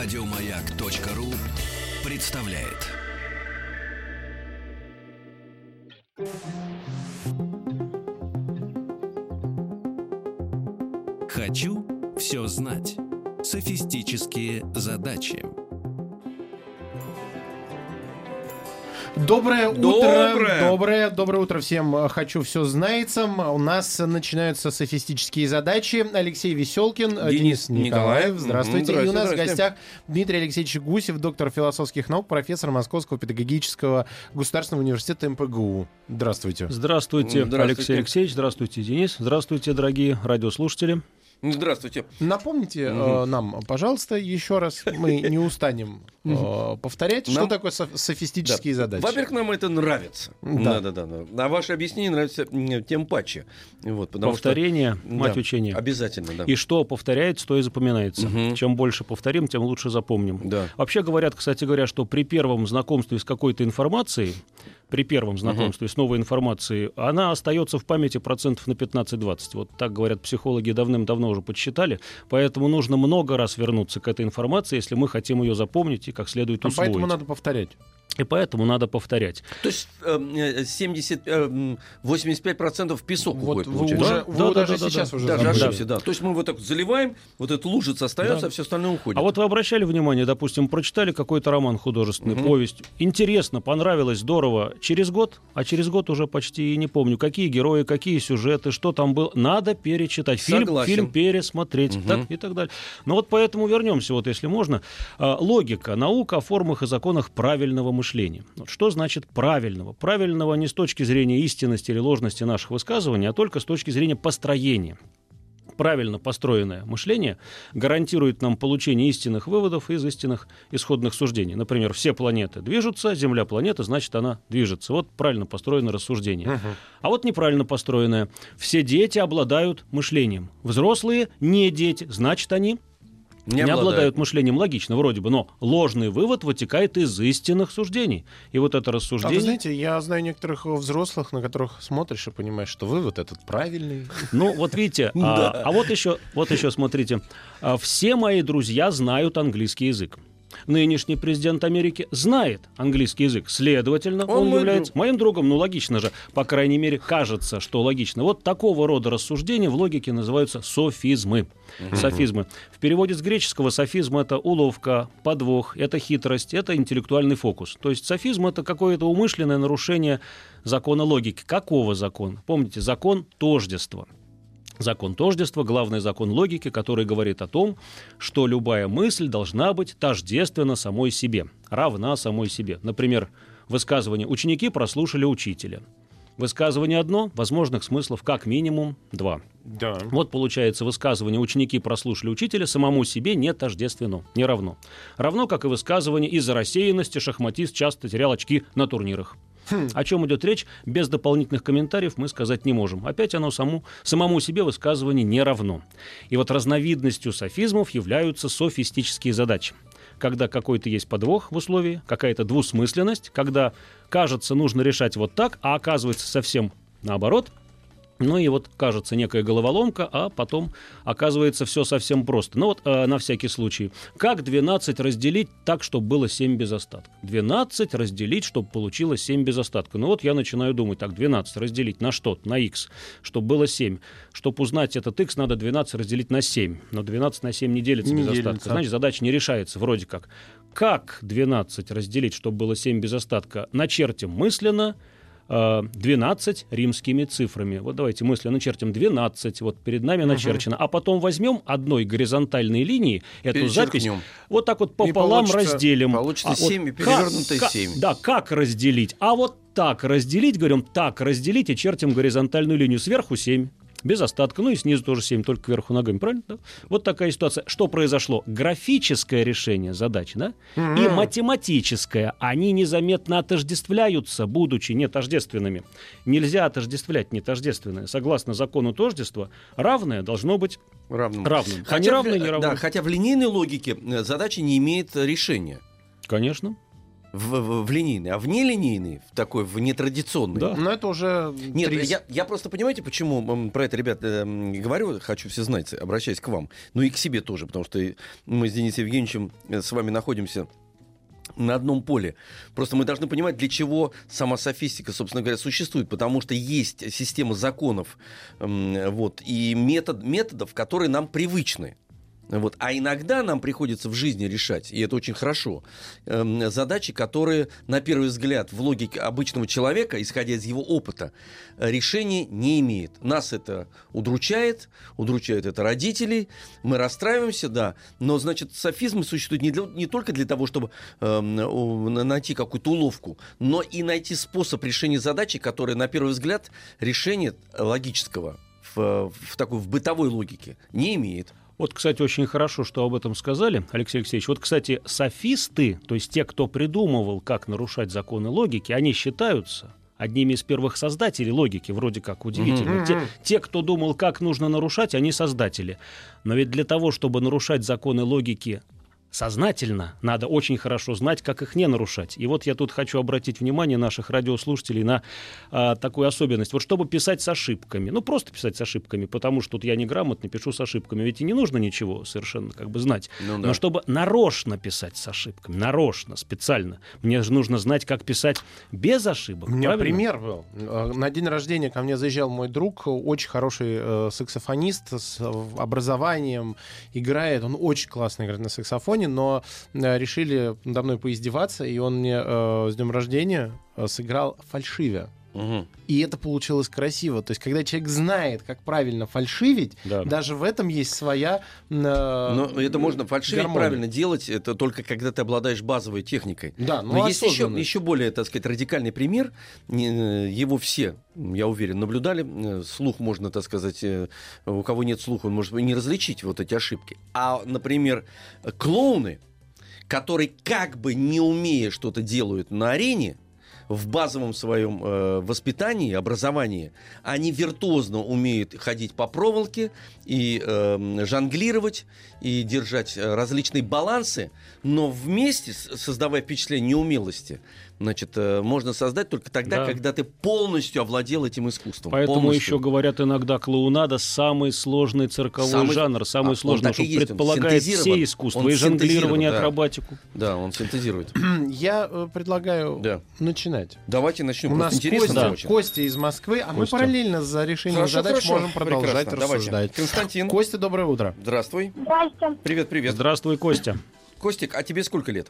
Радиомаяк.ру представляет. Хочу все знать. Софистические задачи. Доброе утро. Доброе. Доброе, доброе утро всем. Хочу все знается. У нас начинаются софистические задачи. Алексей Веселкин, Денис Денис Николаев. Здравствуйте. Мгм, И у нас в гостях Дмитрий Алексеевич Гусев, доктор философских наук, профессор Московского педагогического государственного университета МПГУ. Здравствуйте. Здравствуйте, Здравствуйте. Алексей Алексеевич, здравствуйте, Денис, здравствуйте, дорогие радиослушатели. Здравствуйте. Напомните э, нам, пожалуйста, еще раз. Мы не устанем э, повторять, что Нам- такое соф- софистические Да. задачи. Во-первых, нам это нравится. Да. Да, да, да. А ваше объяснение нравится тем паче. Вот, потому Повторение, что... мать Да, учения. Обязательно, да. И что повторяется, то и запоминается. Мгм. Чем больше повторим, тем лучше запомним. Да. Вообще говорят, кстати говоря, что при первом знакомстве с какой-то информацией, при первом знакомстве с новой информацией, она остается в памяти процентов на 15-20. Вот так говорят психологи давным-давно уже подсчитали. Поэтому нужно много раз вернуться к этой информации, если мы хотим ее запомнить и как следует А усвоить. Поэтому надо повторять. И поэтому надо повторять. То есть эм, э, 70, эм, 85% в песок Вот уходит, вы получается. уже, Да, вы да, даже да, да, сейчас да. уже Даже ошибся, да. То есть мы вот так заливаем, вот эта лужица остается, Да. а все остальное уходит. А вот вы обращали внимание, допустим, прочитали какой-то роман художественный, Мгм. повесть. Интересно, понравилось, здорово. Через год, а через год уже почти и не помню, какие герои, какие сюжеты, что там было. Надо перечитать. Фильм, Согласен. фильм пересмотреть Мгм. так, и так далее. Ну вот поэтому вернемся, вот если можно. А, Логика, наука о формах и законах правильного мышления. Вот что значит правильного? Правильного не с точки зрения истинности или ложности наших высказываний, а только с точки зрения построения правильно построенное мышление гарантирует нам получение истинных выводов из истинных исходных суждений. Например, все планеты движутся, Земля планета, значит, она движется. Вот правильно построено рассуждение. А вот неправильно построенное. Все дети обладают мышлением. Взрослые не дети, значит, они не, обладают. мышлением. Логично, вроде бы, но ложный вывод вытекает из истинных суждений. И вот это А вы рассуждение... знаете, я знаю некоторых взрослых, на которых смотришь и понимаешь, что вывод этот правильный. Ну, вот видите, а, а вот еще, вот еще смотрите, А, все мои друзья знают английский язык. Нынешний президент Америки знает английский язык, следовательно, Он он, является друг. моим другом. Ну, логично же, по крайней мере, кажется, что логично. Вот такого рода рассуждения в логике называются софизмы. Софизмы. В переводе с греческого софизм это уловка, подвох, это хитрость, это интеллектуальный фокус. То есть софизм это какое-то умышленное нарушение закона логики. Какого закона? Помните, закон тождества. Закон тождества, главный закон логики, который говорит о том, что любая мысль должна быть тождественна самой себе, равна самой себе. Например, высказывание «ученики прослушали учителя». Высказывание одно, возможных смыслов как минимум два. Да. Вот получается высказывание «ученики прослушали учителя» самому себе не тождественно, не равно. Равно, как и высказывание «из-за рассеянности шахматист часто терял очки на турнирах». О чем идет речь, без дополнительных комментариев мы сказать не можем. Опять оно саму, самому себе высказывание не равно. И вот разновидностью софизмов являются софистические задачи. Когда какой-то есть подвох в условии, какая-то двусмысленность, когда кажется нужно решать вот так, а оказывается совсем наоборот – ну и вот кажется некая головоломка, а потом оказывается все совсем просто. Ну вот э, на всякий случай. Как 12 разделить так, чтобы было 7 без остатка? 12 разделить, чтобы получилось 7 без остатка. Ну вот я начинаю думать, так, 12 разделить на что? На x, чтобы было 7. Чтобы узнать этот x, надо 12 разделить на 7. Но 12 на 7 не делится Не без делится. остатка. Значит, задача не решается вроде как. Как 12 разделить, чтобы было 7 без остатка? Начертим мысленно 12 римскими цифрами. Вот давайте мысленно начертим 12, вот перед нами начерчено. А потом возьмем одной горизонтальной линии эту запись, вот так вот пополам получится- разделим. получится А вот 7 и как- перевернутое как- 7. Да, как разделить? А вот так разделить, говорим, так разделить и чертим горизонтальную линию сверху 7. Без остатка, ну и снизу тоже 7, только кверху ногами, правильно? Да? Вот такая ситуация. Что произошло? Графическое решение задачи, да? И математическое, они незаметно отождествляются, будучи нетождественными. Нельзя отождествлять нетождественное. Согласно закону тождества, равное должно быть Равным. равным. А Хотя, неравное в- неравным. да, хотя в линейной логике э, задача не имеет э, решения. Конечно. В, в- в линейный, а в нелинейный, в такой, в нетрадиционный. Да. Но это уже... Нет, три- я, я просто, понимаете, почему про это, ребят, эм, говорю, хочу все знать, обращаясь к вам, ну и к себе тоже, потому что мы с Денисом Евгеньевичем э, с вами находимся на одном поле. Просто мы должны понимать, для чего сама софистика, собственно говоря, существует, потому что есть система законов вот, и метод, методов, которые нам привычны. Вот. А иногда нам приходится в жизни решать, и это очень хорошо, эм, задачи, которые, на первый взгляд, в логике обычного человека, исходя из его опыта, э, решения не имеет. Нас это удручает, удручает это родителей, мы расстраиваемся, да, но, значит, софизмы существуют не, для- не только для того, чтобы на- найти какую-то уловку, но и найти способ решения задачи, которая, на первый взгляд, решения логического в, в такой в бытовой логике не имеет. Вот, кстати, очень хорошо, что об этом сказали, Алексей Алексеевич. Вот, кстати, софисты, то есть те, кто придумывал, как нарушать законы логики, они считаются одними из первых создателей логики, вроде как удивительно. Мгм. Те, те, кто думал, как нужно нарушать, они создатели. Но ведь для того, чтобы нарушать законы логики сознательно, надо очень хорошо знать, как их не нарушать. И вот я тут хочу обратить внимание наших радиослушателей на а, такую особенность. Вот чтобы писать с ошибками, ну просто писать с ошибками, потому что тут я неграмотно пишу с ошибками, ведь и не нужно ничего совершенно как бы знать. Ну да. Но чтобы нарочно писать с ошибками, нарочно, специально, мне же нужно знать, как писать без ошибок. У меня правильно? пример был. Э, На день рождения ко мне заезжал мой друг, очень хороший э, саксофонист с э, образованием, играет, он очень классно играет на саксофоне, но э, решили надо мной поиздеваться, и он мне э, с днем рождения э, сыграл фальшивя. Мгм. И это получилось красиво. То есть, когда человек знает, как правильно фальшивить, Да. даже в этом есть своя... э, Но это можно фальшивить гармония. правильно делать, это только когда ты обладаешь базовой техникой. Да, ну, Но есть еще, еще более, так сказать, радикальный пример. Э, Его все, я уверен, наблюдали. Э, Слух можно, так сказать, э, у кого нет слуха, он может не различить вот эти ошибки. А, например, клоуны, которые как бы не умея что-то делают на арене, в базовом своем э, воспитании, образовании, они виртуозно умеют ходить по проволоке и э, жонглировать, и держать э, различные балансы, но вместе, создавая впечатление неумелости, значит, э, можно создать только тогда, Да. когда ты полностью овладел этим искусством. Поэтому Полностью. еще говорят иногда клоунада самый сложный цирковой Самый- жанр, самый А, сложный, что есть, предполагает все искусства, Он и жонглирование, да. акробатику. Да, он синтезирует. Я э, предлагаю Да. начинать. Давайте начнем. У нас интересно Костя, очень. Костя из Москвы, а мы Костя. параллельно за решением Хорошо, задач хорошо. можем продолжать Прекрасно. Давайте. рассуждать. Константин, Костя, доброе утро. здравствуй. Здрасте. Привет, привет. Здравствуй, Костя. Костик, а тебе сколько лет?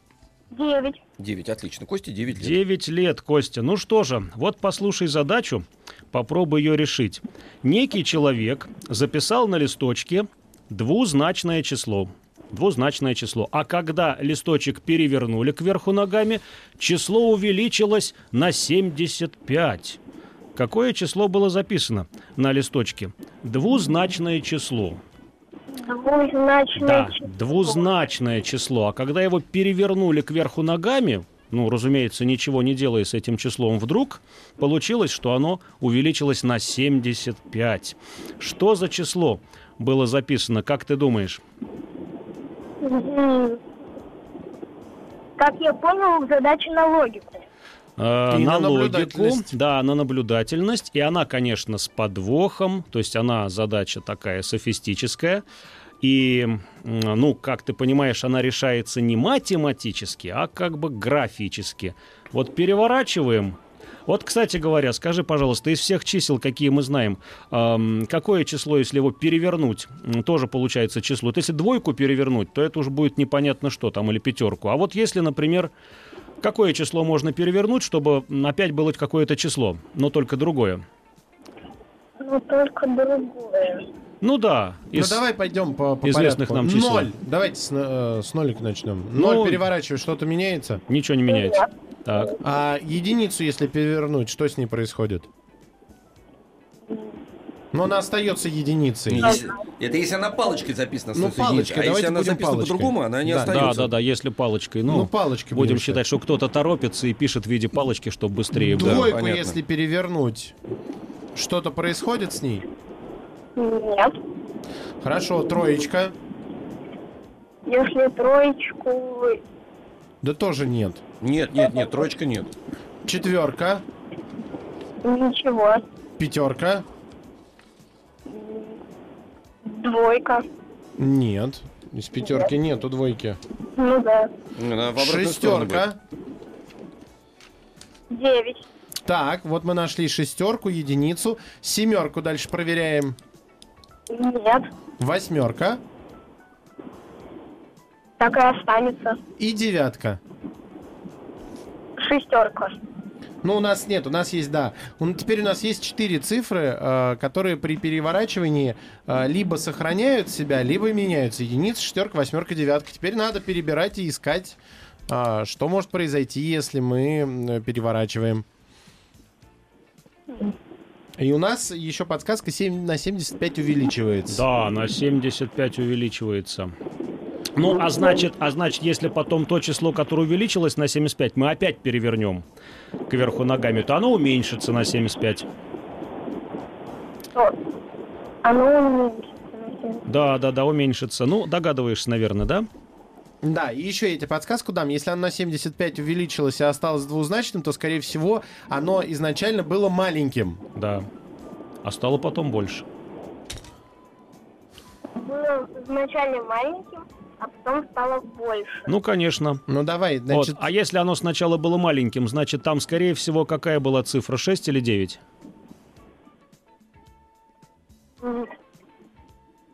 Девять. Девять, отлично. Косте девять лет. Девять лет, Костя. Ну что же, вот послушай задачу, попробуй ее решить. Некий человек записал на листочке двузначное число. Двузначное число. А когда листочек перевернули кверху ногами, число увеличилось на 75. Какое число было записано на листочке? Двузначное число. Двузначное Да, число. двузначное число. А когда его перевернули кверху ногами, ну, разумеется, ничего не делая с этим числом вдруг, получилось, что оно увеличилось на 75. Что за число было записано, как ты думаешь? Как я понял, задача на логику. Э, И на на логику, да, на наблюдательность, и она, конечно, с подвохом, то есть она задача такая софистическая, и, ну, как ты понимаешь, она решается не математически, а как бы графически. Вот переворачиваем. Вот, кстати говоря, скажи, пожалуйста, из всех чисел, какие мы знаем, эм, какое число, если его перевернуть, тоже получается число? Вот если двойку перевернуть, то это уже будет непонятно что там, или пятерку. А вот если, например, Какое число можно перевернуть, чтобы опять было какое-то число, но только другое? Но только другое. Ну да. Ну из- давай пойдем по, по известных порядку. нам чисел. Ноль. Давайте с, э, с нолика начнем. Ну, Ноль переворачиваешь, что-то меняется? Ничего не меняется. Так. А единицу, если перевернуть, что с ней происходит? Но она остается единицей. Если- это если она палочкой записана. Ну, единица. палочкой, А если давайте она будем записана палочкой. по-другому, она не Да. Да, остается. да, да, если палочкой. Ну, Ну, палочкой будем будем считать, что кто-то торопится и пишет в виде палочки, чтобы быстрее было. Двойку, понятно. если перевернуть, что-то происходит с ней? Нет. Хорошо, троечка. Если троечку... Да тоже нет. Нет, нет, нет, троечка нет. Четверка, Ничего. пятерка, Двойка. нет. Из пятерки нету двойки. Ну да. Она в обратную сторону будет. Шестерка. Девять. Так, вот мы нашли шестерку, единицу. Семерку дальше проверяем. Нет. Восьмерка Так и останется. и девятка. Шестерка. Ну, у нас нет, у нас есть, да. Теперь у нас есть четыре цифры, э, которые при переворачивании э, либо сохраняют себя, либо меняются. Единица, шестерка, восьмерка, девятка. Теперь надо перебирать и искать, э, что может произойти, если мы переворачиваем. И у нас еще подсказка 7 на 75 увеличивается. Да, на 75 увеличивается. Ну, а значит, а значит, если потом то число, которое увеличилось на 75, мы опять перевернем кверху ногами, то оно уменьшится на 75. То оно уменьшится на семь. Да, да, да, уменьшится. Ну, догадываешься, наверное, да? Да, и еще я тебе подсказку дам. Если оно на 75 увеличилось и осталось двузначным, то, скорее всего, оно изначально было маленьким. Да. А стало потом больше. Было вначале маленьким, а потом стало больше. Ну, конечно. Ну давай, значит, Вот. А если оно сначала было маленьким, значит, там, скорее всего, какая была цифра? 6 или 9? М,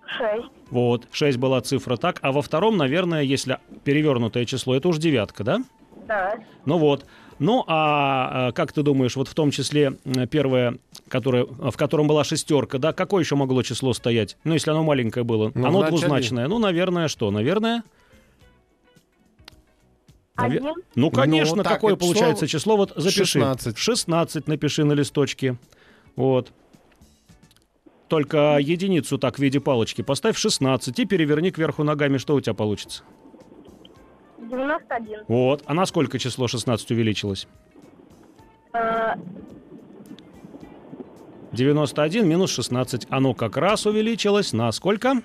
Шесть. Вот, 6 была цифра так. А во втором, наверное, если перевернутое число, это уж девятка, да? Да. Ну вот. Ну, а а, как ты думаешь, вот в том числе первое, которое, в котором была шестерка, да, какое еще могло число стоять? Ну, если оно маленькое было. Ну, оно вначале- двузначное. Ну, наверное, что? Наверное... наве- Один. Ну, конечно, Ну, так, какое это число получается число? Вот запиши. 16. 16 напиши на листочке. Вот. Только единицу так в виде палочки поставь 16 и переверни кверху ногами, что у тебя получится? Девяносто один. Вот. А на сколько число 16 увеличилось? Э, 91 минус 16. Оно как раз увеличилось на сколько?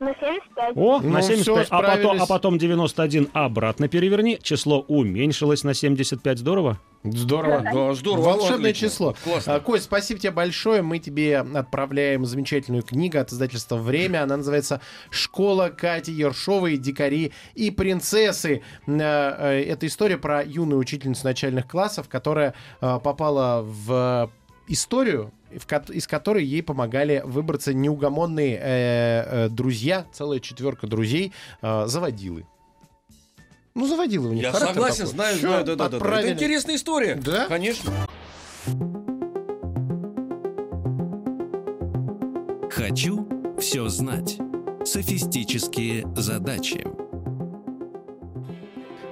На семьдесят пять. О, Ну, на всё, 75. а, потом, а потом 91 обратно переверни. Число уменьшилось на 75. Здорово? здорово. Да, здорово. Волшебное отлично. число. Классно. А, Кость, спасибо тебе большое. Мы тебе отправляем замечательную книгу от издательства «Время». Она называется «Школа Кати Ершовой. Дикари и принцессы». Э, э, Это история про юную учительницу начальных классов, которая э, попала в историю, из которой ей помогали выбраться неугомонные э, э, друзья, целая четверка друзей, э, заводилы. Ну, заводилы у них Я согласен, такой. знаю, Всё, знаю, да, да, да, да. Это интересная история. Да? Конечно. Хочу все знать. Софистические задачи.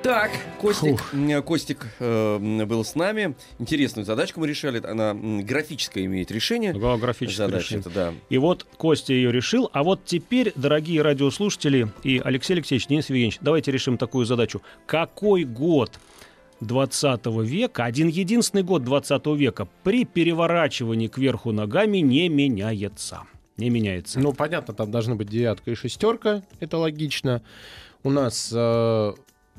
Так, Костик, м, Костик э, был с нами. Интересную задачку мы решали. Она графическое имеет решение. Да, графическое Задача решение. это, да. И вот Костя ее решил. А вот теперь, дорогие радиослушатели и Алексей Алексеевич, Денис Евгеньевич, давайте решим такую задачу. Какой год 20 века, один единственный год 20 века при переворачивании кверху ногами не меняется? Не меняется. Ну, понятно, там должны быть девятка и шестерка, это логично. У нас э,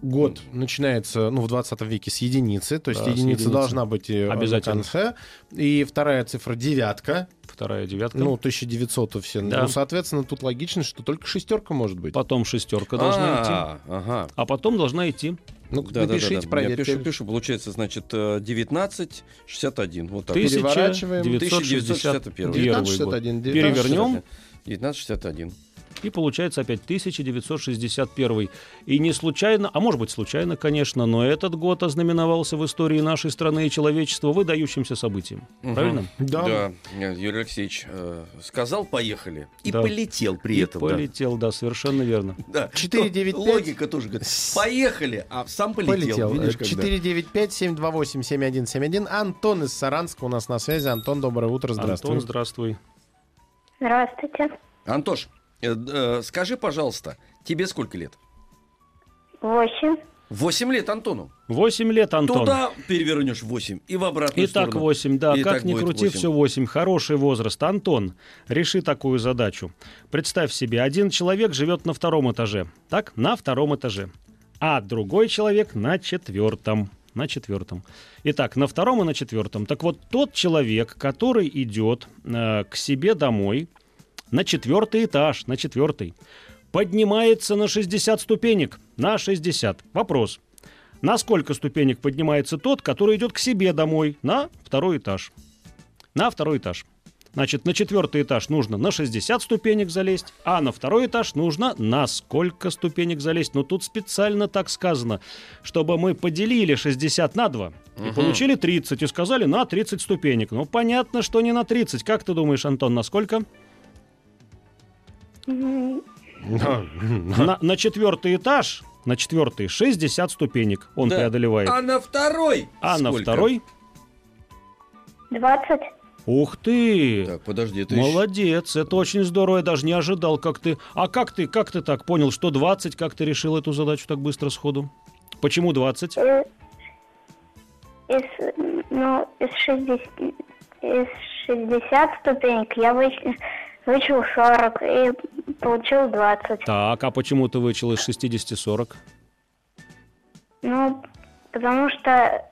год начинается, ну, в 20 веке с единицы, то есть Да, единица должна быть э, Обязательно. на конце. И вторая цифра девятка, Вторая девятка. ну, 1900 все. Да. Ну, соответственно, тут логично, что только шестерка может быть. Потом шестерка должна идти. А, ага. А потом должна идти Ну, Да, да, да, напишите, да. Я проверьте. пишу, пишу, получается, значит, э, 19, 61. Вот так. Тысяч- Переворачиваем. 1961. 1961 1961. Перевернем. 1961. И получается опять 1961. И не случайно, а может быть случайно, конечно, но этот год ознаменовался в истории нашей страны и человечества выдающимся событием. Мгм. Правильно? Да. Да, э, Юрий Алексеевич э, сказал «поехали» и Да. полетел при И этом. да. полетел, да, совершенно верно. Да. 495. Ну, Логика тоже говорит. Поехали, а сам полетел. Полетел. Видишь, когда? 495-728-7171. Антон из Саранска у нас на связи. Антон, доброе утро, здравствуй. Антон, здравствуй. Здравствуйте. Антош, э, э, скажи, пожалуйста, тебе сколько лет? Восемь. Восемь лет Антону. Восемь лет, Антон. Туда перевернешь 8 и в обратную И так сторону. 8, да, И как так ни крути, 8. все 8. Хороший возраст. Антон, реши такую задачу. Представь себе, один человек живет на втором этаже. Так, на втором этаже. а другой человек на четвертом. На четвертом. Итак, на втором и на четвертом. Так вот, тот человек, который идет э, к себе домой на четвертый этаж, на четвертый, поднимается на 60 ступенек. На 60. Вопрос. На сколько ступенек поднимается тот, который идет к себе домой на второй этаж? На второй этаж. Значит, на четвертый этаж нужно на 60 ступенек залезть, а на второй этаж нужно на сколько ступенек залезть. Но тут специально так сказано, чтобы мы поделили 60 на 2 и получили 30, и сказали на 30 ступенек. Ну, понятно, что не на 30. Как ты думаешь, Антон, на сколько? На, на четвертый этаж, на четвертый 60 ступенек он Да. преодолевает. А на второй? А на второй? 20. Ух ты! Так, подожди, еще- Молодец, это очень здорово, я даже не ожидал, как ты... А как ты, как ты так понял, что 20, как ты решил эту задачу так быстро сходу? Почему 20? Э, Из, ну, из 60, из 60 ступенек я выч- вычел 40 и получил 20. Так, а почему ты вычел из 60 40? Ну, потому что...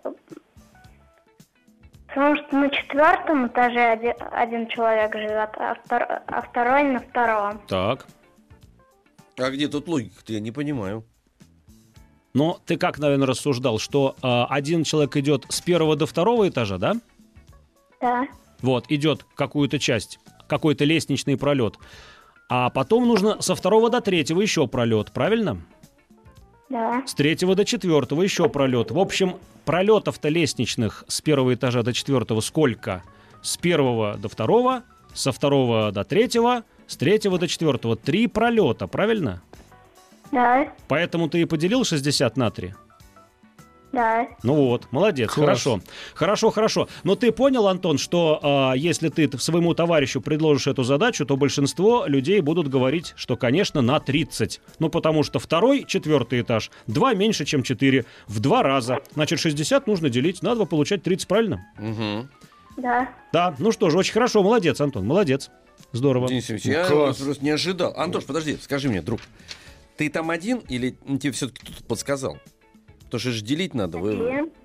Потому что на четвертом этаже один, один человек живет, а, втор- а второй на втором. Так. А где тут логика-то? Я не понимаю. Но ты как, наверное, рассуждал, что а, один человек идет с первого до второго этажа, да? Да, Вот, идет какую-то часть, какой-то лестничный пролет. А потом нужно со второго до третьего еще пролет, правильно? да, С третьего до четвертого еще пролет. В общем, пролетов-то лестничных с первого этажа до четвертого сколько? С первого до второго, со второго до третьего, с третьего до четвертого. Три пролета, правильно? да, Поэтому ты и поделил 60 на 3. да. Ну вот, молодец, Класс. хорошо. Хорошо, хорошо. Но ты понял, Антон, что а, если ты своему товарищу предложишь эту задачу, то большинство людей будут говорить, что, конечно, на 30. Ну, потому что второй, четвертый этаж, 2 меньше, чем 4. В два раза. Значит, 60 нужно делить на 2, получать 30, правильно? Угу. Да. Да, ну что же, очень хорошо, молодец, Антон, молодец. Здорово. Денис Евгеньевич, я Класс. просто не ожидал. Антош, подожди, скажи мне, друг, ты там один или тебе все-таки кто-то подсказал? Потому что же делить надо. Вы...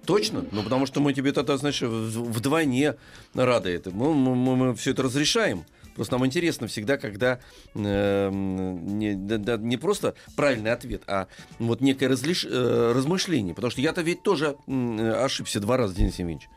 Точно? Ну, потому что мы тебе тогда, знаешь, вдвойне рады этому. Мы, все это разрешаем. Просто нам интересно всегда, когда э, не, да- не просто правильный ответ, а вот некое разлиш- э, размышление. Потому что я-то ведь тоже м, ошибся два раза, Денис Евгеньевич.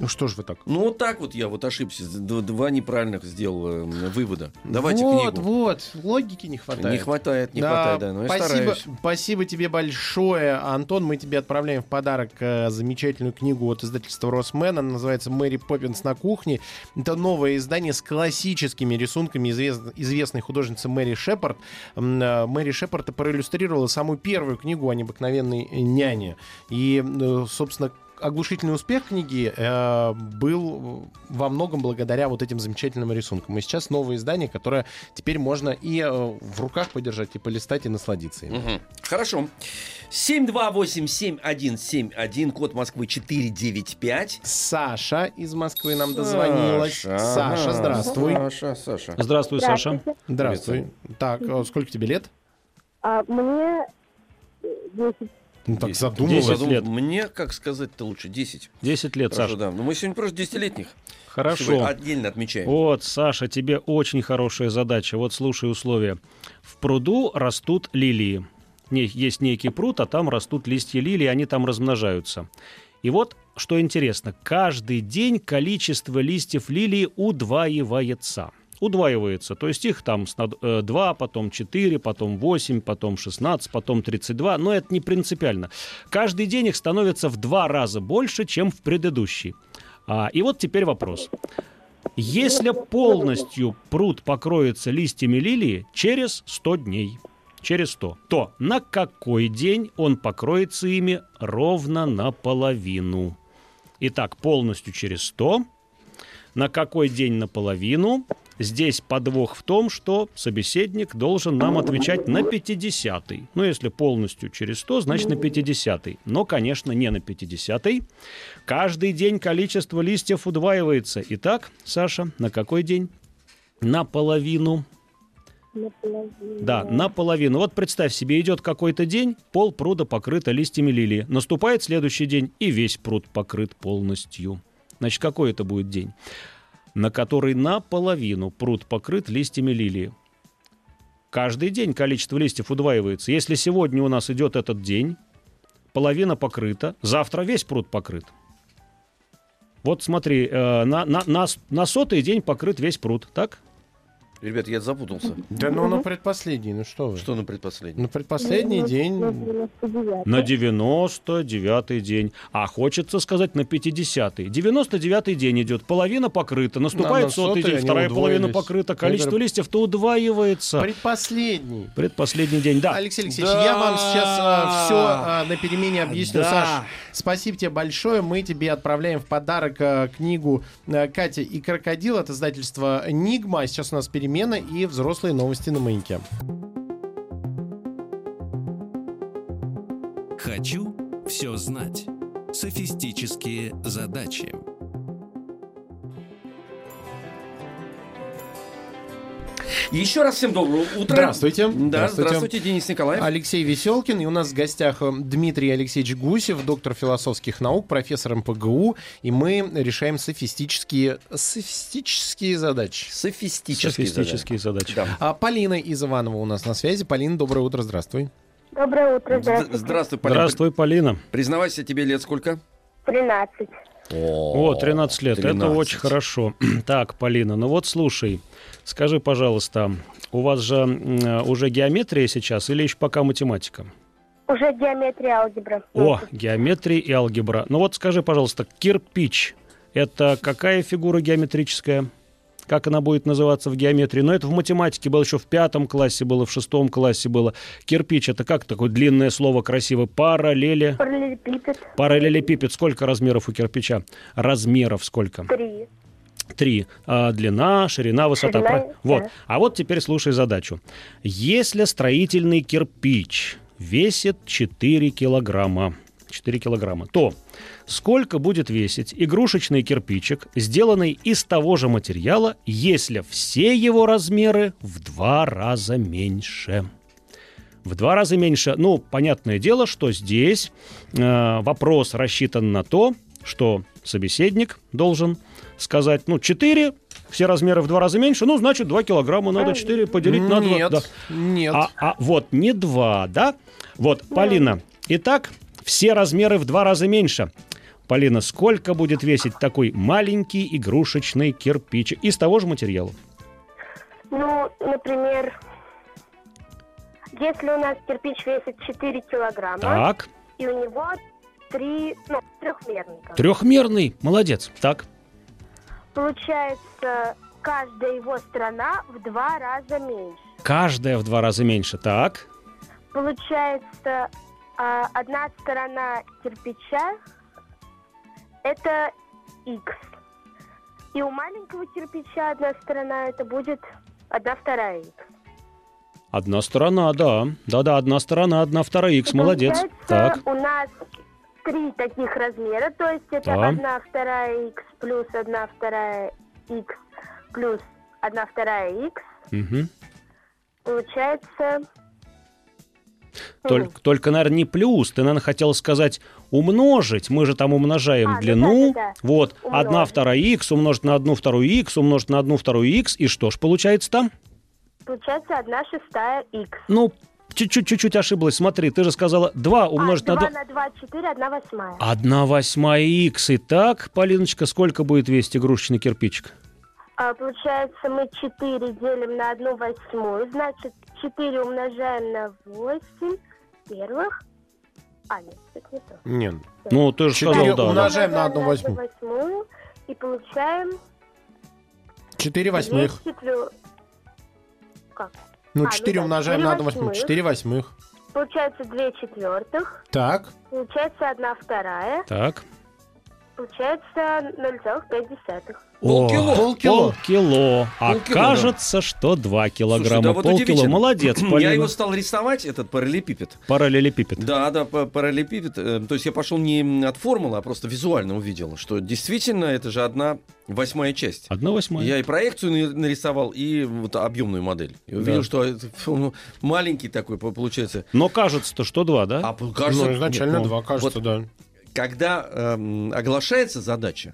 Ну что ж вы так? Ну, вот так вот я вот ошибся. Д- Два неправильных сделал э, вывода. Давайте вот, книгу. вот, логики не хватает. Не хватает, не хватает, да. Но я спасибо, стараюсь. спасибо тебе большое, Антон. Мы тебе отправляем в подарок э, замечательную книгу от издательства Росмен. Она называется «Мэри Поппинс на кухне». Это новое издание с классическими рисунками извест- известной художницы Мэри Шепард. Э, Мэри Шепард проиллюстрировала самую первую книгу о необыкновенной няне. И, э, собственно, оглушительный успех книги э, был во многом благодаря вот этим замечательным рисункам. И сейчас новое издание, которое теперь можно и э, в руках подержать, и полистать, и насладиться им. Мгм. Хорошо. 728-7171, код Москвы 495. Саша из Москвы нам дозвонилась. Саша, здравствуй. Саша, Саша. Здравствуй, Саша. Здравствуй. Так, э, сколько тебе лет? А мне э, 10. Ну, так Десять. задумалась. Десять лет. Мне, как сказать-то лучше, 10. 10 лет, Хорошо, Саша. да. Но мы сегодня просто десятилетних. Хорошо. Сегодня Отдельно отмечаем. Вот, Саша, тебе очень хорошая задача. Вот слушай условия. В пруду растут лилии. Не- Есть некий пруд, а там растут листья лилии, они там размножаются. И вот, что интересно, каждый день количество листьев лилии удваивается. Удваивается, то есть их там 2, потом 4, потом 8, потом 16, потом 32, но это не принципиально. Каждый день их становится в два раза больше, чем в предыдущий. А, и вот теперь вопрос. Если полностью пруд покроется листьями лилии через 100 дней, через 100, то на какой день он покроется ими ровно наполовину? Итак, полностью через 100. На какой день наполовину? Здесь подвох в том, что собеседник должен нам отвечать на 50-й. Ну, если полностью через 100, значит на 50-й. Но, конечно, не на 50-й. Каждый день количество листьев удваивается. Итак, Саша, на какой день? Наполовину. Да, наполовину. Вот представь себе, идет какой-то день, пол пруда покрыт листьями лилии. Наступает следующий день, и весь пруд покрыт полностью. Значит, какой это будет день? На который наполовину пруд покрыт листьями лилии. Каждый день количество листьев удваивается. Если сегодня у нас идет этот день, половина покрыта, завтра весь пруд покрыт. Вот смотри, э, на, на, на, на сотый день покрыт весь пруд, так? Ребят, я запутался. Да ну на предпоследний, ну что вы. Что на предпоследний? На предпоследний день. На 99-й день. А хочется сказать на 50-й. 99-й день идет, половина покрыта, наступает на сотый день, вторая половина покрыта, количество листьев-то удваивается. Предпоследний. Предпоследний день, да. Алексей Алексеевич, Да. я вам сейчас все на перемене объясню. Да. Саш, спасибо тебе большое. Мы тебе отправляем в подарок э, книгу «Катя и крокодил» от издательства «Нигма». Сейчас у нас перемена и взрослые новости на маяке. Хочу все знать. Софистические задачи. Еще раз всем доброго утра. Здравствуйте. Да, здравствуйте, Денис Николаев. Алексей Веселкин. И у нас в гостях э, Дмитрий Алексеевич Гусев, доктор философских наук, профессор МПГУ. И мы решаем софистические, софистические задачи. Софистические, Софистические задачи. Да. А Полина из Иванова у нас на связи. Полина, доброе утро, здравствуй. Доброе утро, Зд- здравствуйте. Здравствуй, Полина. Здравствуй, Полина. Признавайся, тебе лет сколько? 13. О, 13 лет, это 13. очень хорошо. Так, Полина, ну вот слушай, скажи, пожалуйста, у вас же э, уже геометрия сейчас или еще пока математика? Уже геометрия, алгебра. О, геометрия и алгебра. Ну вот скажи, пожалуйста, кирпич – это какая фигура геометрическая? Как она будет называться в геометрии? Но это в математике было еще в пятом классе было, в шестом классе было. Кирпич – это как такое длинное слово красивое? Параллели. Параллелепипед. Параллелепипед. Сколько размеров у кирпича? Размеров сколько? 3. Три. А, длина, ширина, высота. Ширина, Про- Вот. да. А вот теперь слушай задачу. Если строительный кирпич весит 4 килограмма, 4 килограмма, то сколько будет весить игрушечный кирпичик, сделанный из того же материала, если все его размеры в два раза меньше? В два раза меньше. Ну, понятное дело, что здесь э, вопрос рассчитан на то, что собеседник должен сказать, ну, 4, все размеры в два раза меньше, ну, значит, 2 килограмма надо 4 поделить на 2. Нет, нет. А, а вот не 2, да? Вот, Полина, итак, все размеры в два раза меньше. Полина, сколько будет весить такой маленький игрушечный кирпичик из того же материала? Ну, например, если у нас кирпич весит 4 килограмма, Так, и у него 3, ну, трехмерный. как трехмерный, молодец. Так, Получается, каждая его сторона в два раза меньше. каждая в два раза меньше. Так, Получается, а, одна сторона кирпича это x. И у маленького кирпича одна сторона это будет одна вторая x. одна сторона, да. Да-да, одна сторона, одна вторая x, И молодец. Так, у нас три таких размера, то есть это Да. одна вторая x плюс одна вторая x плюс одна вторая x. мгм. Получается... Только, только, наверное, не плюс. Ты, наверное, хотел сказать умножить. Мы же там умножаем А, ну длину. да, да, да. Вот, одна Умножить. вторая x умножить на одну вторую x умножить на одну вторую x. И что ж получается там? Получается одна шестая x. Ну, чуть-чуть, ошиблась. Смотри, ты же сказала 2 умножить а, на 2 2. на 2, 4, одна восьмая. 1 восьмая x. Итак, Полиночка, сколько будет весить игрушечный кирпичик? А, получается, мы 4 делим на 1 восьмую, значит, 4 умножаем на 8 первых. А, нет, это не то. Нет. Ну, ты же Четыре сказал, да. умножаем на одну восьмую. восьмую и получаем 4 восьмых. 200 плюс- Как? Ну, А, 4 ну да, умножаем на четыре одну восьмую. 4 восьмых. Получается 2 четвертых, Так. получается 1 вторая, Так, Получается 0,5. Полкило. О, Полкило. Полкило. А Полкило, кажется, что 2 килограмма. да вот Полкило. Молодец, Я Полина. его стал рисовать, этот параллелепипед. Параллелепипед. Да, да, па- параллелепипед. Э, То есть я пошел не от формулы, а просто визуально увидел, что действительно это же одна восьмая часть. Одна восьмая. Я и проекцию на- нарисовал, и вот объемную модель. И увидел, Да. что ну, маленький такой по- получается. Но кажется-то, что 2, да? А кажется, Ну, изначально нет, ну, два, кажется, вот да. Когда эм, оглашается задача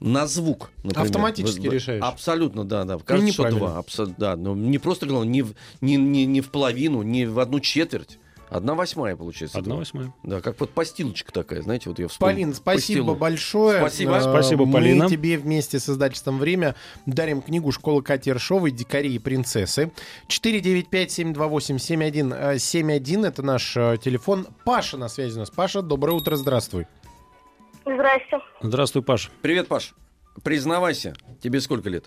на звук, например, Автоматически в- в- решаешь. Абсолютно, да, да. Кажется, что два. абсо- да, но не просто главное, не в, не, не, не в половину, не в одну четверть. Одна восьмая получается. Одна восьмая. Да, как вот постилочка такая, знаете, вот я вспомнил. Полин, спасибо Постилу. большое. Спасибо. Э, Спасибо, Мы Полина. тебе вместе с издательством «Время» дарим книгу «Школа Кати Ершовой. Дикари и принцессы». 495-728-7171. Это наш э, телефон. Паша на связи у нас. Паша, доброе утро, здравствуй. Здрасте. Здравствуй, Паш. Привет, Паш. Признавайся, тебе сколько лет?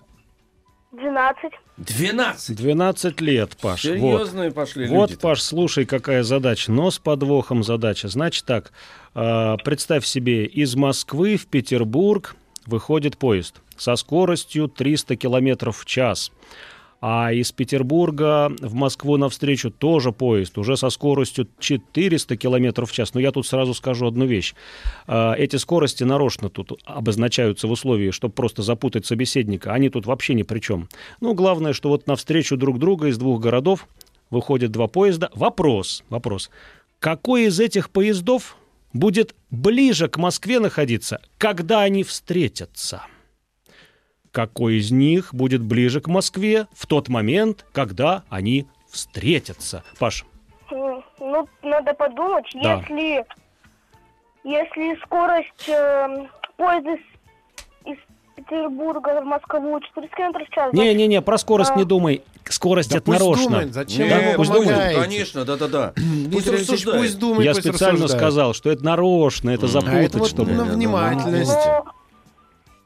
12. 12. 12 лет, Паш. Вот. Серьезные пошли Вот, люди. Паш, слушай, какая задача. Но с подвохом задача. Значит так, э, представь себе, из Москвы в Петербург выходит поезд со скоростью 300 километров в час. А из Петербурга в Москву навстречу тоже поезд, уже со скоростью 400 километров в час. Но я тут сразу скажу одну вещь. А, Эти скорости нарочно тут обозначаются в условии, чтобы просто запутать собеседника. Они тут вообще ни при чем. Ну, главное, что вот навстречу друг друга из двух городов выходят два поезда. Вопрос, вопрос. Какой из этих поездов будет ближе к Москве находиться, когда они встретятся? Какой из них будет ближе к Москве в тот момент, когда они встретятся? Паш, Ну, надо подумать, Да. если, если скорость э, поезда из, из Петербурга в Москву 400 км в час, не-не-не, про скорость А. не думай. Скорость Да это пусть нарочно. думает, зачем ему пусть думает? Конечно, да-да-да. Пусть рассуждает. пусть думает, Я пусть специально рассуждает. сказал, что это нарочно, это запутать, А это вот чтобы... внимательность. Но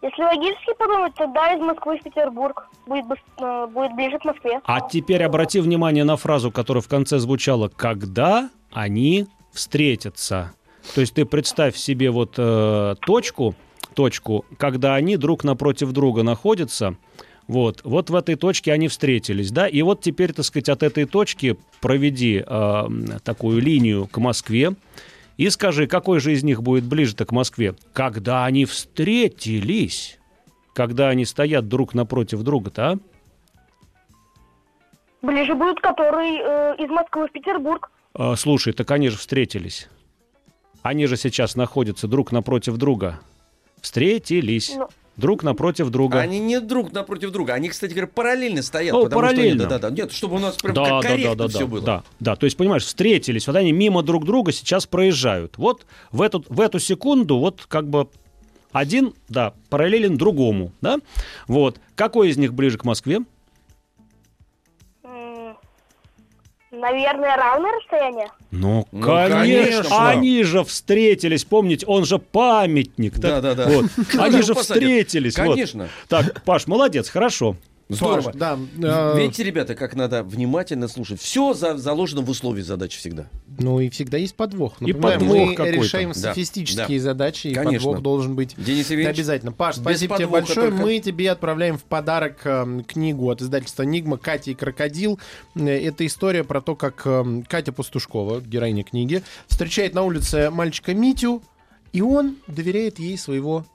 если логически подумать, тогда из Москвы в Петербург. Будет, э, будет ближе к Москве. А теперь обрати внимание на фразу, которая в конце звучала. «когда они встретятся». То есть ты представь себе вот э, точку, точку, когда они друг напротив друга находятся, вот, вот в этой точке они встретились, да, и вот теперь, так сказать, от этой точки проведи э, такую линию к Москве и скажи, какой же из них будет ближе-то к Москве, когда они встретились, когда они стоят друг напротив друга-то, а? Ближе будет который э, из Москвы в Петербург. А, слушай, так они же встретились. Они же сейчас находятся друг напротив друга. Встретились. Ну. Друг напротив друга. Они не друг напротив друга. Они, кстати говоря, параллельно стоят. Ну, что они- параллельно. Да-да-да. Нет, чтобы у нас прям да, как да, корректно да, да, все да, было. да, да. То есть, понимаешь, встретились, вот они мимо друг друга сейчас проезжают. Вот в эту, в эту секунду вот как бы один, да, параллелен другому, да? Вот. Какой из них ближе к Москве? Наверное, равное расстояние. Ну, Ну, конечно, конечно. они же встретились, помните, он же памятник. так? Да-да-да. Вот. Куда Они же посадят? встретились. вот. Конечно. Так, Паш, молодец, хорошо. Здорово. Паш, да, э, Видите, ребята, как надо внимательно слушать. Все заложено в условии задачи всегда. Ну и всегда есть подвох. И Напоминаю, подвох мы какой-то. решаем Да, софистические задачи, и Конечно. подвох должен быть Денис Евгеньевич, обязательно. Паш, спасибо тебе большое. только. Мы тебе отправляем в подарок э, книгу от издательства «Нигма» «Катя и крокодил». Э, Это история про то, как э, Катя Пастушкова, героиня книги, встречает на улице мальчика Митю, и он доверяет ей своего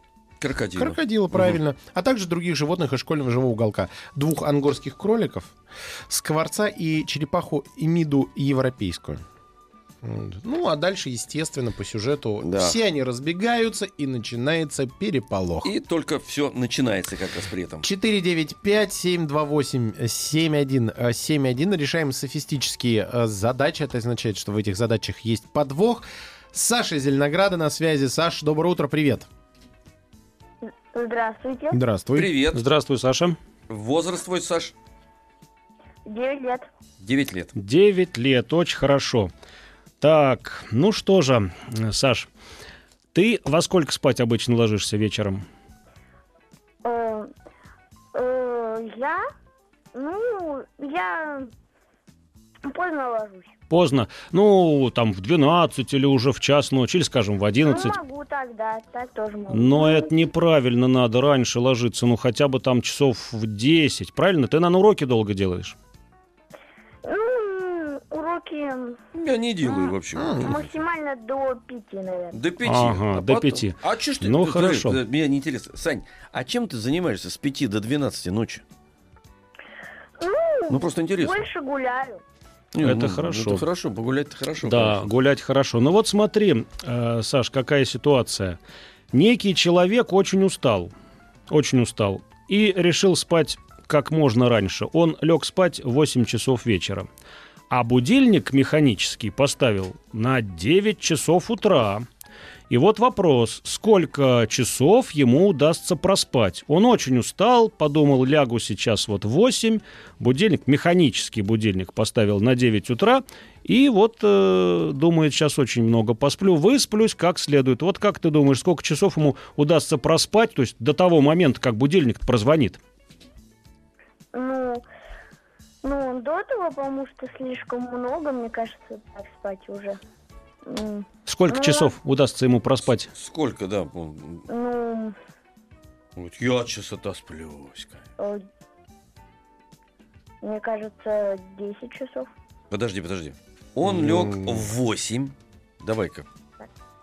крокодил. Крокодила, правильно. А также других животных из школьного живого уголка. Двух ангорских кроликов, скворца и черепаху Эмиду европейскую. Ну, а дальше, естественно, по сюжету Да. все они разбегаются, и начинается переполох. И только все начинается как раз при этом. 495-728-7171. Решаем софистические э, задачи. Это означает, что в этих задачах есть подвох. Саша Зеленограда на связи. Саш, доброе утро, привет. Здравствуйте. Здравствуй. Привет. Здравствуй, Саша. Возраст твой, Саш? 9 лет. 9 лет. 9 лет, очень хорошо. Так, ну что же, Саш, ты во сколько спать обычно ложишься вечером? Э, э, я? Ну, я Поздно ложусь. Поздно. Ну, там в 12 или уже в час ночи, или, скажем, в 11. Ну, могу тогда, так тоже могу. Но это неправильно, надо раньше ложиться, ну хотя бы там часов в 10, правильно? Ты, на уроке долго делаешь? Ну, уроки Я не делаю вообще. максимально до пяти, наверное. До пяти. Ага, А до потом- пяти. А что ж ты? Ну, ты- хорошо. ты- Меня не интересно. Сань, а чем ты занимаешься с 5 до 12 ночи? Ну, просто интересно. Больше гуляю. Не, Это хорошо. Это хорошо, погулять-то хорошо. да, конечно. гулять хорошо. Ну вот смотри, э, Саш, какая ситуация. Некий человек очень устал, очень устал, и решил спать как можно раньше. Он лег спать в 8 часов вечера. А будильник механический поставил на 9 часов утра. И вот вопрос, сколько часов ему удастся проспать? Он очень устал, подумал, лягу сейчас вот в 8, будильник, механический будильник поставил на 9 утра, и вот э, думает, сейчас очень много посплю, высплюсь как следует. Вот как ты думаешь, сколько часов ему удастся проспать, то есть до того момента, как будильник прозвонит? Ну, ну, до этого, потому что слишком много, мне кажется, так спать уже. Сколько Ну, часов удастся ему проспать? Сколько, да? Ну, Вот я сейчас отосплюсь. э, мне кажется, 10 часов. Подожди, подожди. Он Ну. лег в 8. Давай-ка.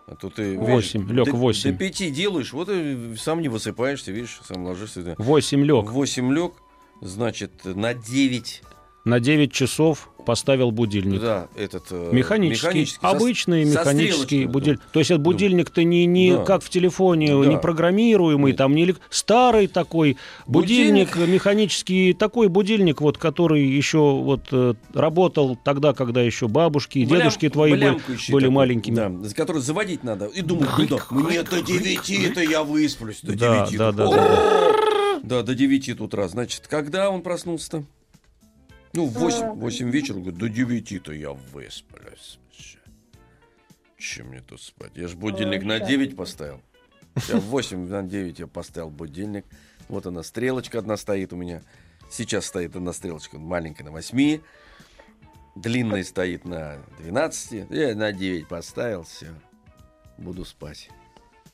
А то ты... Восемь, видишь, лег до- в восемь. До 5 делаешь, вот и сам не высыпаешься, видишь, сам ложишься. да. 8 лег. В 8 лег, значит, на 9, На 9 часов поставил будильник. да, этот... э, Механический, со- обычный со механический будильник. То есть этот будильник-то не, не Да. как в телефоне, Да. не программируемый, Нет. там не старый такой будильник, Будильник. механический такой будильник, вот который еще вот э, работал тогда, когда еще бабушки и Блям- дедушки твои были, были маленькими. Да, который заводить надо. И думать, ну да, мне до 9-то я высплюсь, до Да, 9 да, да, да, Да, до 9 утра. Значит, когда он проснулся-то? Ну, в 8, 8 вечера, говорит, до 9-то я высплюсь. Чем мне тут спать? Я же будильник Ой, на щас. 9 поставил. Я в 8 на 9 я поставил будильник. Вот она, стрелочка одна стоит у меня. Сейчас стоит одна стрелочка маленькая на 8. Длинная стоит на 12. Я на 9 поставил, все. Буду спать.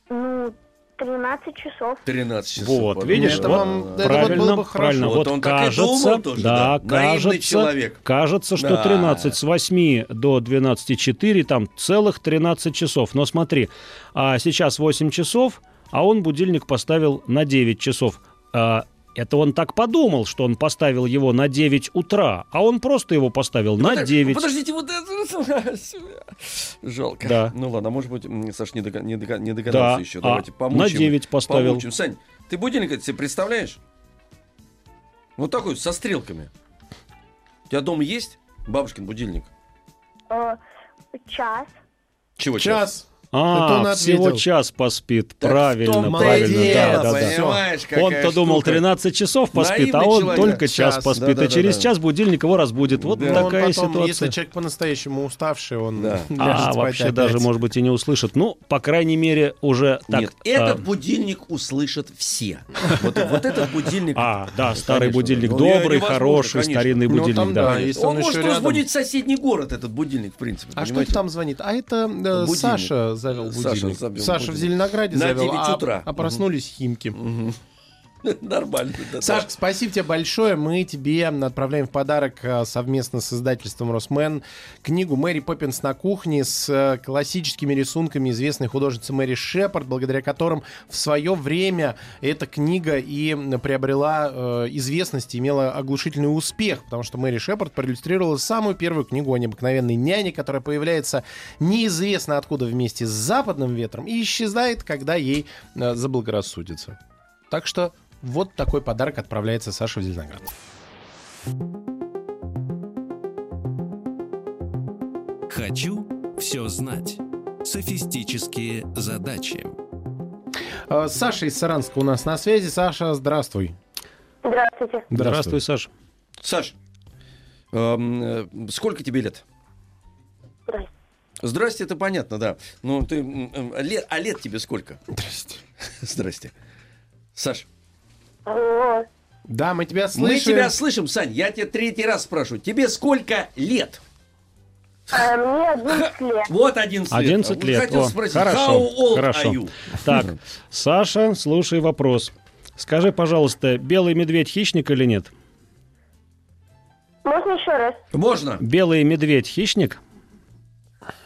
Ну, 13 часов. 13 часов. Вот, видишь, Это вот вам- это вот правильно, было бы хорошо. правильно. Вот Вот, он так и кажется, думал тоже, да, да. Кажется, человек. кажется, что Да. 13 с 8 до 12,4, там целых 13 часов. Но смотри, а сейчас 8 часов, а он будильник поставил на 9 часов. А, это он так подумал, что он поставил его на 9 утра, а он просто его поставил на Подож- 9. Подождите, вот это... Жалко. Да. Ну ладно, может быть, Саш не, дога- не дога- не догадался Да, еще. а Давайте помучим. на 9 поставил. Помучим. Сань, ты будильник себе представляешь? Вот такой, со стрелками. У тебя дома есть бабушкин будильник? Э, час. Чего Час. А, он всего ответил. час поспит. Так правильно, правильно. дело, да, да, да. Он-то думал штука. 13 часов поспит, а Наивный он человек. только час, Час, поспит. да-да-да-да. и через час будильник его разбудит. Вот Да. Но он такая потом, ситуация. если человек по-настоящему уставший, он Да. А, вообще опять. даже, может быть, и не услышит. Ну, по крайней мере, уже так. Нет, а, этот будильник услышат все. Вот, вот этот будильник... А, да, старый будильник ну, добрый, хороший, старинный Ну, будильник, да. да, он, может разбудить соседний город, этот будильник, в принципе. А что там звонит? А это э. Саша завел Саша будильник. Саша в будильник. Зеленограде На завел, 9 а, утра. а проснулись Химки. Нормально. да, спасибо тебе большое. Мы тебе отправляем в подарок э, совместно с издательством «Росмен» книгу «Мэри Поппинс на кухне» с э, классическими рисунками известной художницы Мэри Шепард, благодаря которым в свое время эта книга и приобрела э, известность, имела оглушительный успех, потому что Мэри Шепард проиллюстрировала самую первую книгу о необыкновенной няне, которая появляется неизвестно откуда вместе с западным ветром и исчезает, когда ей э, заблагорассудится. Так что вот такой подарок отправляется Саше в Зеленоград. «Хочу все знать». Софистические задачи. Э, Саша из Саранска у нас на связи. Саша, здравствуй. Здравствуйте. Здравствуй, Саш. Саш, эм, э, сколько тебе лет? Здрасте. Здрасте, это понятно, да. Ну, ты, м, лет, а лет тебе сколько? Здрасте. Здрасте. Саш, О, Да, мы тебя слышим. Мы тебя слышим, Сань. Я тебе третий раз спрашиваю. Тебе сколько лет? А, мне 11 лет. Вот 11 лет. 11 Вот лет. Хотел О, спросить, хорошо, how old хорошо. are you? Так, Саша, слушай вопрос. Скажи, пожалуйста, белый медведь хищник или нет? Можно еще раз? Можно? Белый медведь хищник?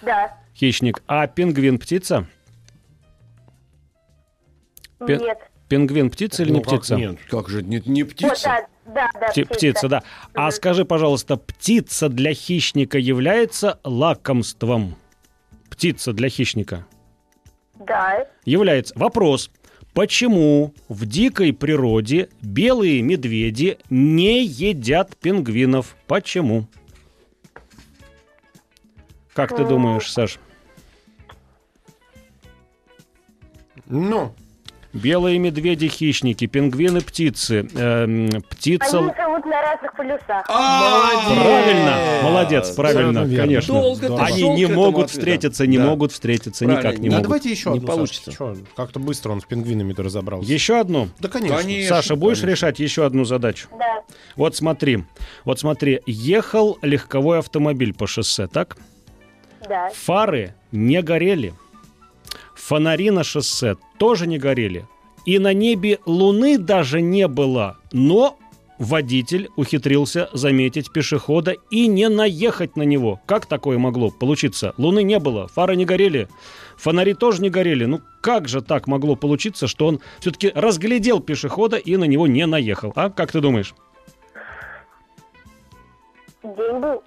Да. Хищник. А пингвин птица? Пи- Нет. Пингвин птица или Ну, не как птица? нет? Как же, не, не Вот, птица? да, да, да. Пти- птица, да. А скажи, пожалуйста, птица для хищника является лакомством? Птица для хищника Да. является. Вопрос. Почему в дикой природе белые медведи не едят пингвинов? Почему? Как ты думаешь, Саш? Ну, Белые медведи хищники, пингвины птицы, эм, птица. Они живут на разных полюсах. А, Правильно, молодец, правильно, конечно. Они не могут встретиться, не могут встретиться, никак не ну могут. давайте еще Не одну, получится. Как-то быстро он с пингвинами-то разобрался. Еще одну. Да, конечно. Саша, будешь решать еще одну задачу? Да. Вот смотри, вот смотри, ехал легковой автомобиль по шоссе, так? Да. Фары не горели, фонари на шоссе тоже не горели, и на небе луны даже не было, но водитель ухитрился заметить пешехода и не наехать на него. Как такое могло получиться? Луны не было, фары не горели, фонари тоже не горели. Ну как же так могло получиться, что он все-таки разглядел пешехода и на него не наехал? А как ты думаешь? День был.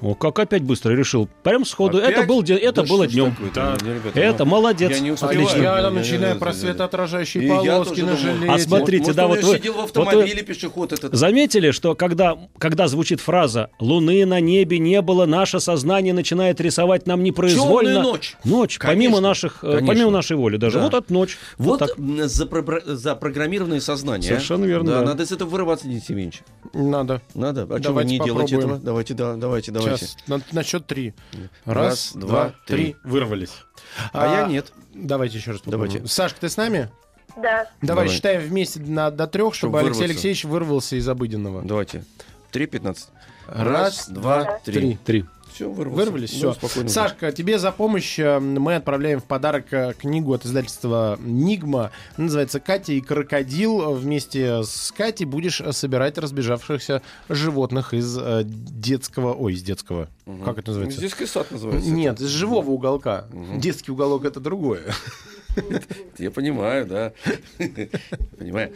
О, как опять быстро решил. Прям сходу. Опять? Это, был, день- это Да было днем. Да. не, ребята, Это ну, молодец. Я не успеваю. А Отлично. я Я- там начинаю про светоотражающие полоски на жилете. А смотрите, может, да, вот вы- сидел в вот автомобиле, пешеход этот. Заметили, что когда, когда звучит фраза «Луны на небе не было, наше сознание начинает рисовать нам непроизвольно». Темная ночь. Ночь, Конечно, помимо, наших, э, конечно. помимо нашей воли даже. Да. Вот от ночь. Вот, так. м, запро- запрограммированное сознание. Совершенно верно, Да, да. надо из этого вырываться, Денис Евгеньевич. Надо. Надо. А что вы Давайте не делаете попробуем. этого? Давайте, да, давайте, давайте. Сейчас, на, на счет три. Раз, Раз, два, два, три. три. Вырвались. А, я нет. Давайте еще раз попробуем. Давайте. Сашка, ты с нами? Да. Давай, Давай. считаем вместе на, до трех, чтобы Чтоб Алексей вырваться. Алексеевич вырвался из обыденного. Давайте. Три пятнадцать. Раз, два, три. Три. Все, вырвался. Вырвались, Ну, все. спокойно. Сашка, тебе за помощь э, мы отправляем в подарок э, книгу от издательства «Нигма». Она Называется «Катя и крокодил». Вместе с Катей будешь собирать разбежавшихся животных из э, детского... Ой, из детского. Мгм. Как это называется? Детский сад называется. Нет, из живого уголка. Мгм. Детский уголок это другое. Я понимаю, да. Понимаю.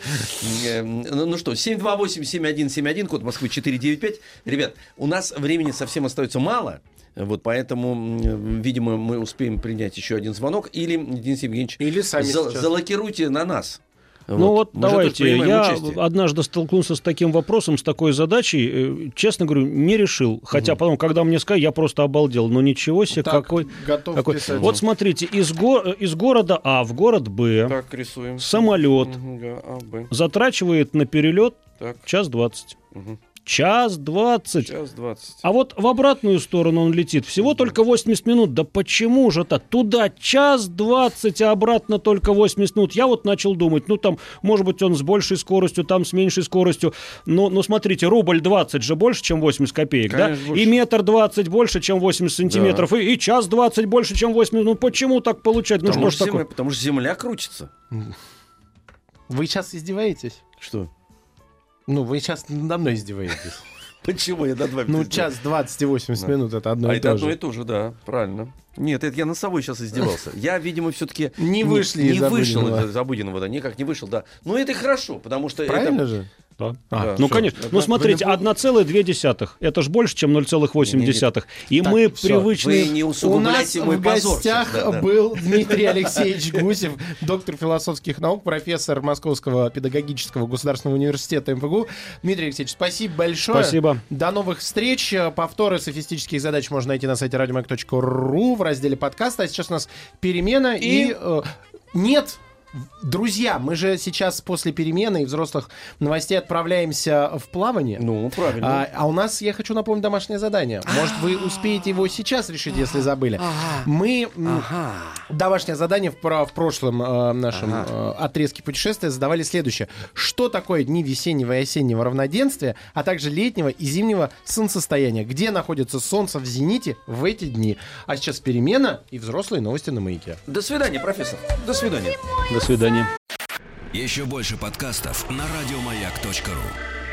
Эм, Ну ну что, 728-7171, код Москвы 495. Ребят, у нас времени совсем остается мало. Вот поэтому, видимо, мы успеем принять еще один звонок. Или, Денис Евгеньевич, Или сами за- залокируйте на нас. Ну вот, Мы давайте. Я участие. однажды столкнулся с таким вопросом, с такой задачей. э, Честно говорю, не решил. Хотя потом, когда мне сказали, я просто обалдел. Ну ничего себе, Так, какой... готов какой- писать. Вот смотрите, из, го- из города А в город Б Так, рисуем. самолет Г, А, Б. затрачивает на перелет Так, час двадцать. мгм. Час двадцать. Час двадцать. А вот в обратную сторону он летит. Всего только 80 минут. Да почему же так? Туда час 20, а обратно только 80 минут. Я вот начал думать, ну там, может быть, он с большей скоростью, там с меньшей скоростью. Но, но смотрите, рубль 20 же больше, чем 80 копеек, Конечно, да? больше. И метр 20 больше, чем 80 сантиметров. И, и час 20 больше, чем 8 минут. Ну почему так получается? Ну что ж такое? земля, потому что земля крутится. Вы сейчас издеваетесь? Что? Ну, вы сейчас надо мной издеваетесь. Почему я над вами Ну, час 20 и 80 Да. минут это одно а и это то одно и же. то же, да, правильно. Нет, это я над собой сейчас издевался. Я, видимо, все-таки Не вышли не, из вышел из обыденного, да, никак не вышел, да. Но это хорошо, потому что Правильно это... же? Да. А, ну, всё. конечно. Это Ну, смотрите, вы любовь- 1,2. Это же больше, чем 0,8. И Так, мы всё, привычные... Вы не У нас мой в гостях да, да. был Дмитрий Алексеевич Гусев, доктор философских наук, профессор Московского педагогического государственного университета МПГУ. Дмитрий Алексеевич, спасибо большое. Спасибо. До новых встреч. Повторы софистических задач можно найти на сайте радиомаяк.ру в разделе подкаста. А сейчас у нас перемена и... И- э, нет, Друзья, мы же сейчас после перемены и взрослых новостей отправляемся в плавание. Ну, правильно. А, а у нас, я хочу напомнить, домашнее задание. Может, вы успеете его сейчас решить, если забыли. Мы домашнее задание в, в прошлом э, нашем э, отрезке путешествия задавали следующее. Что такое дни весеннего и осеннего равноденствия, а также летнего и зимнего солнцестояния? Где находится солнце в зените в эти дни? А сейчас перемена и взрослые новости на маяке. До свидания, профессор. До свидания. До свидания. Еще больше подкастов на радиомаяк.ру.